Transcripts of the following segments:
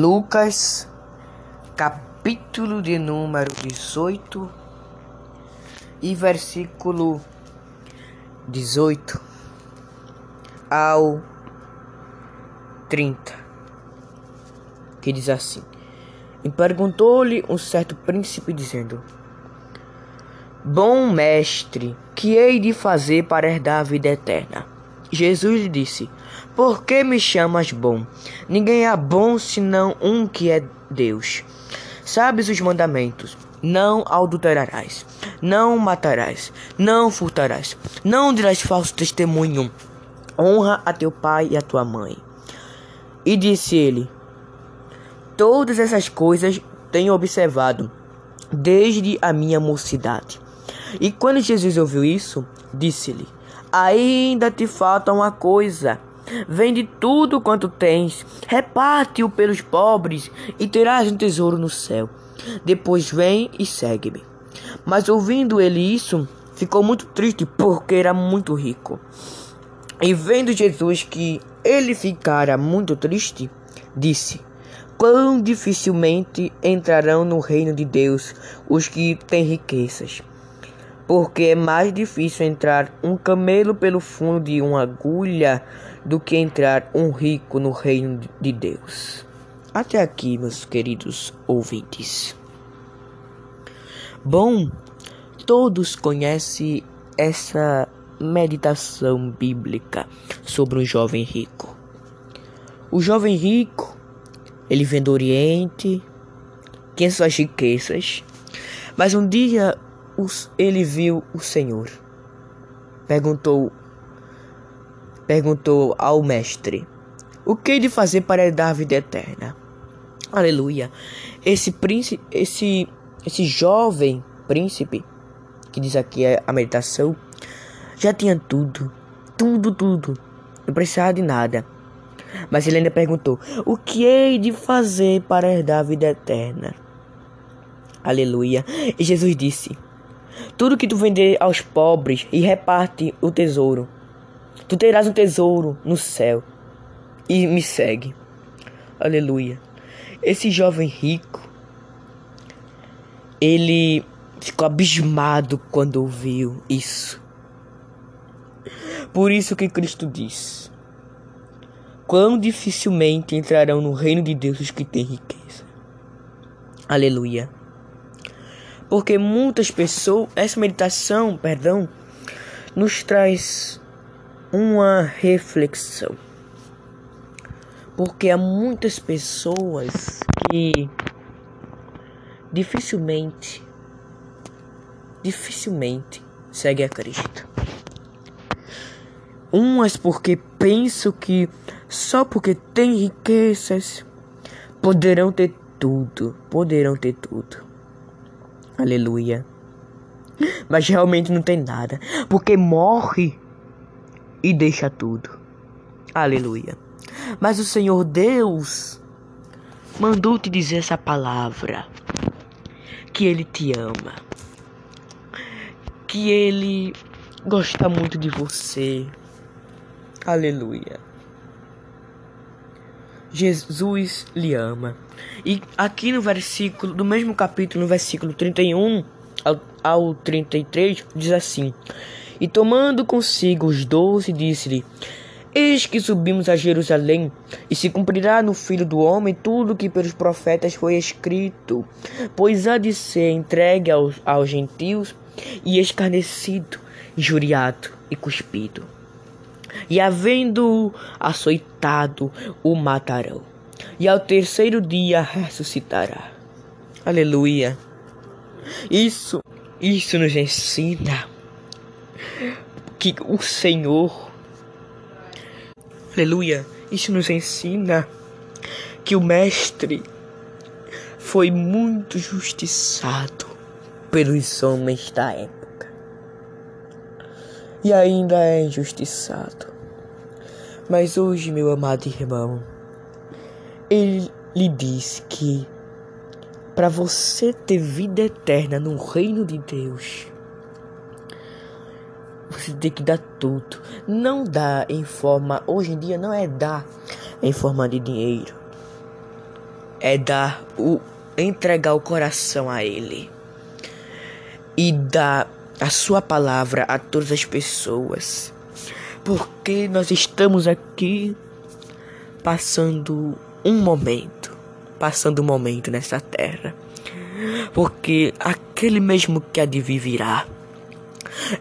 Lucas, capítulo de número 18 e versículo 18 ao 30, que diz assim: E perguntou-lhe um certo príncipe, dizendo: Bom mestre, que hei de fazer para herdar a vida eterna? Jesus lhe disse: Por que me chamas bom? Ninguém é bom senão um que é Deus. Sabes os mandamentos: Não adulterarás, não matarás, não furtarás, não dirás falso testemunho, honra a teu pai e a tua mãe. E disse ele: Todas essas coisas tenho observado desde a minha mocidade. E quando Jesus ouviu isso, disse-lhe: Ainda te falta uma coisa. Vende tudo quanto tens, reparte-o pelos pobres e terás um tesouro no céu. Depois vem e segue-me. Mas ouvindo ele isso, ficou muito triste porque era muito rico. E vendo Jesus que ele ficara muito triste, disse: Quão dificilmente entrarão no reino de Deus os que têm riquezas porque é mais difícil entrar um camelo pelo fundo de uma agulha do que entrar um rico no reino de Deus. Até aqui, meus queridos ouvintes. Bom, todos conhecem essa meditação bíblica sobre um jovem rico. O jovem rico, ele vem do Oriente, tinha suas riquezas, mas um dia ele viu o Senhor. Perguntou perguntou ao mestre: O que hei de fazer para dar a vida eterna? Aleluia. Esse príncipe, esse esse jovem príncipe que diz aqui a meditação já tinha tudo, tudo, tudo. Não precisava de nada. Mas ele ainda perguntou: O que hei de fazer para herdar a vida eterna? Aleluia. E Jesus disse: tudo que tu vender aos pobres e reparte o tesouro. Tu terás um tesouro no céu. E me segue. Aleluia. Esse jovem rico, ele ficou abismado quando ouviu isso. Por isso que Cristo diz: Quão dificilmente entrarão no reino de Deus os que têm riqueza. Aleluia. Porque muitas pessoas, essa meditação, perdão, nos traz uma reflexão. Porque há muitas pessoas que dificilmente dificilmente seguem a Cristo. Umas porque pensam que só porque têm riquezas poderão ter tudo, poderão ter tudo. Aleluia. Mas realmente não tem nada, porque morre e deixa tudo. Aleluia. Mas o Senhor Deus mandou te dizer essa palavra: que Ele te ama, que Ele gosta muito de você. Aleluia. Jesus lhe ama. E aqui no versículo, do mesmo capítulo, no versículo 31 ao, ao 33, diz assim: E tomando consigo os doze, disse-lhe: Eis que subimos a Jerusalém, e se cumprirá no Filho do Homem tudo que pelos profetas foi escrito, pois há de ser entregue aos, aos gentios e escarnecido, injuriado e cuspido e havendo-o açoitado, o matarão. E ao terceiro dia ressuscitará. Aleluia. Isso, isso nos ensina que o Senhor, aleluia, isso nos ensina que o Mestre foi muito justiçado pelos homens da época e ainda é injustiçado. Mas hoje, meu amado irmão, ele lhe diz que para você ter vida eterna no reino de Deus, você tem que dar tudo. Não dá em forma, hoje em dia não é dar em forma de dinheiro. é dar o entregar o coração a ele e dar a sua palavra a todas as pessoas. Porque nós estamos aqui passando um momento, passando um momento nessa terra. Porque aquele mesmo que há de vir virá.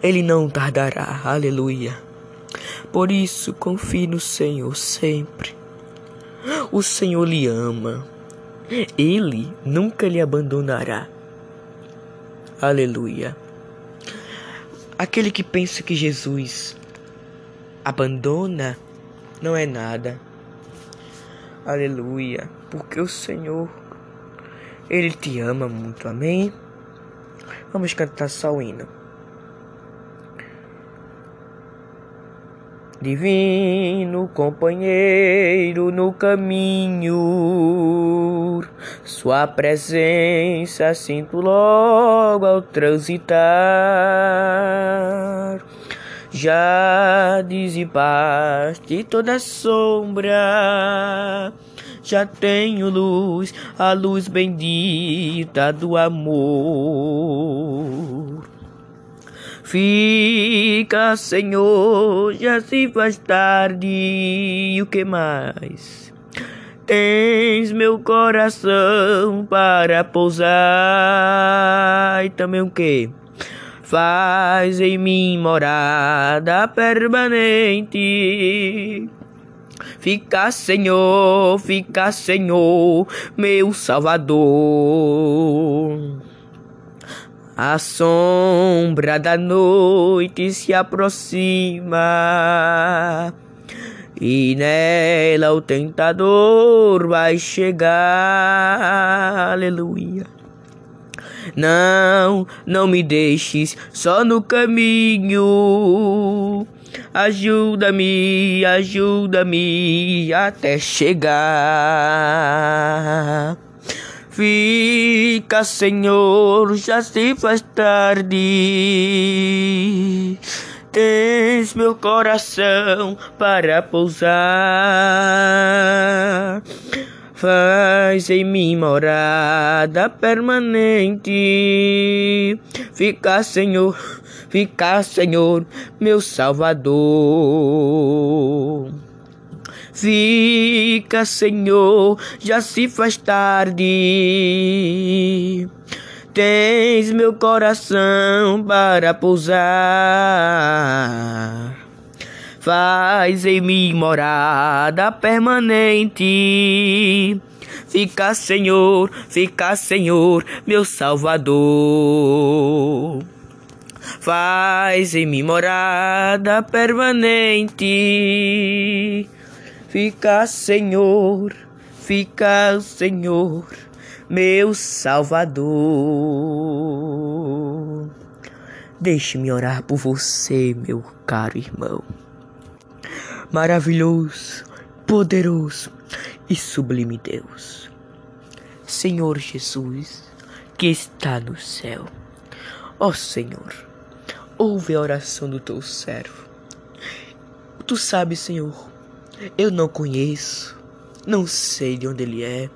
Ele não tardará. Aleluia. Por isso, confie no Senhor sempre. O Senhor lhe ama. Ele nunca lhe abandonará. Aleluia. Aquele que pensa que Jesus abandona não é nada. Aleluia. Porque o Senhor, Ele te ama muito. Amém? Vamos cantar só o hino. Divino companheiro no caminho, Sua presença sinto logo ao transitar. Já dissipaste toda sombra, já tenho luz, a luz bendita do amor. Fica, Senhor, já se faz tarde. E o que mais? Tens meu coração para pousar. E também o que? Faz em mim morada permanente. Fica, Senhor, fica, Senhor, meu Salvador. A sombra da noite se aproxima e nela o tentador vai chegar. Aleluia. Não, não me deixes só no caminho. Ajuda-me, ajuda-me até chegar. Fica, Senhor, já se faz tarde. Tens meu coração para pousar. Faz em mim morada permanente. Fica, Senhor, fica, Senhor, meu Salvador. Fica, Senhor, já se faz tarde. Tens meu coração para pousar. Faz em mim morada permanente. Fica, Senhor, fica, Senhor, meu Salvador. Faz em mim morada permanente. Fica, Senhor, fica, Senhor, meu Salvador. Deixe-me orar por você, meu caro irmão. Maravilhoso, poderoso e sublime Deus. Senhor Jesus, que está no céu. Ó Senhor, ouve a oração do teu servo. Tu sabes, Senhor, eu não conheço, não sei de onde ele é,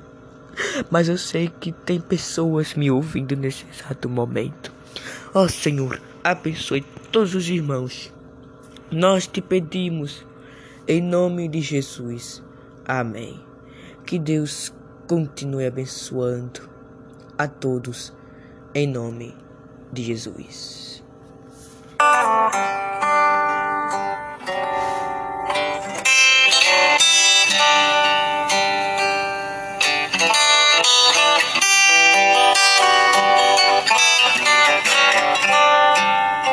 mas eu sei que tem pessoas me ouvindo nesse exato momento. Ó oh, Senhor, abençoe todos os irmãos. Nós te pedimos, em nome de Jesus. Amém. Que Deus continue abençoando a todos, em nome de Jesus.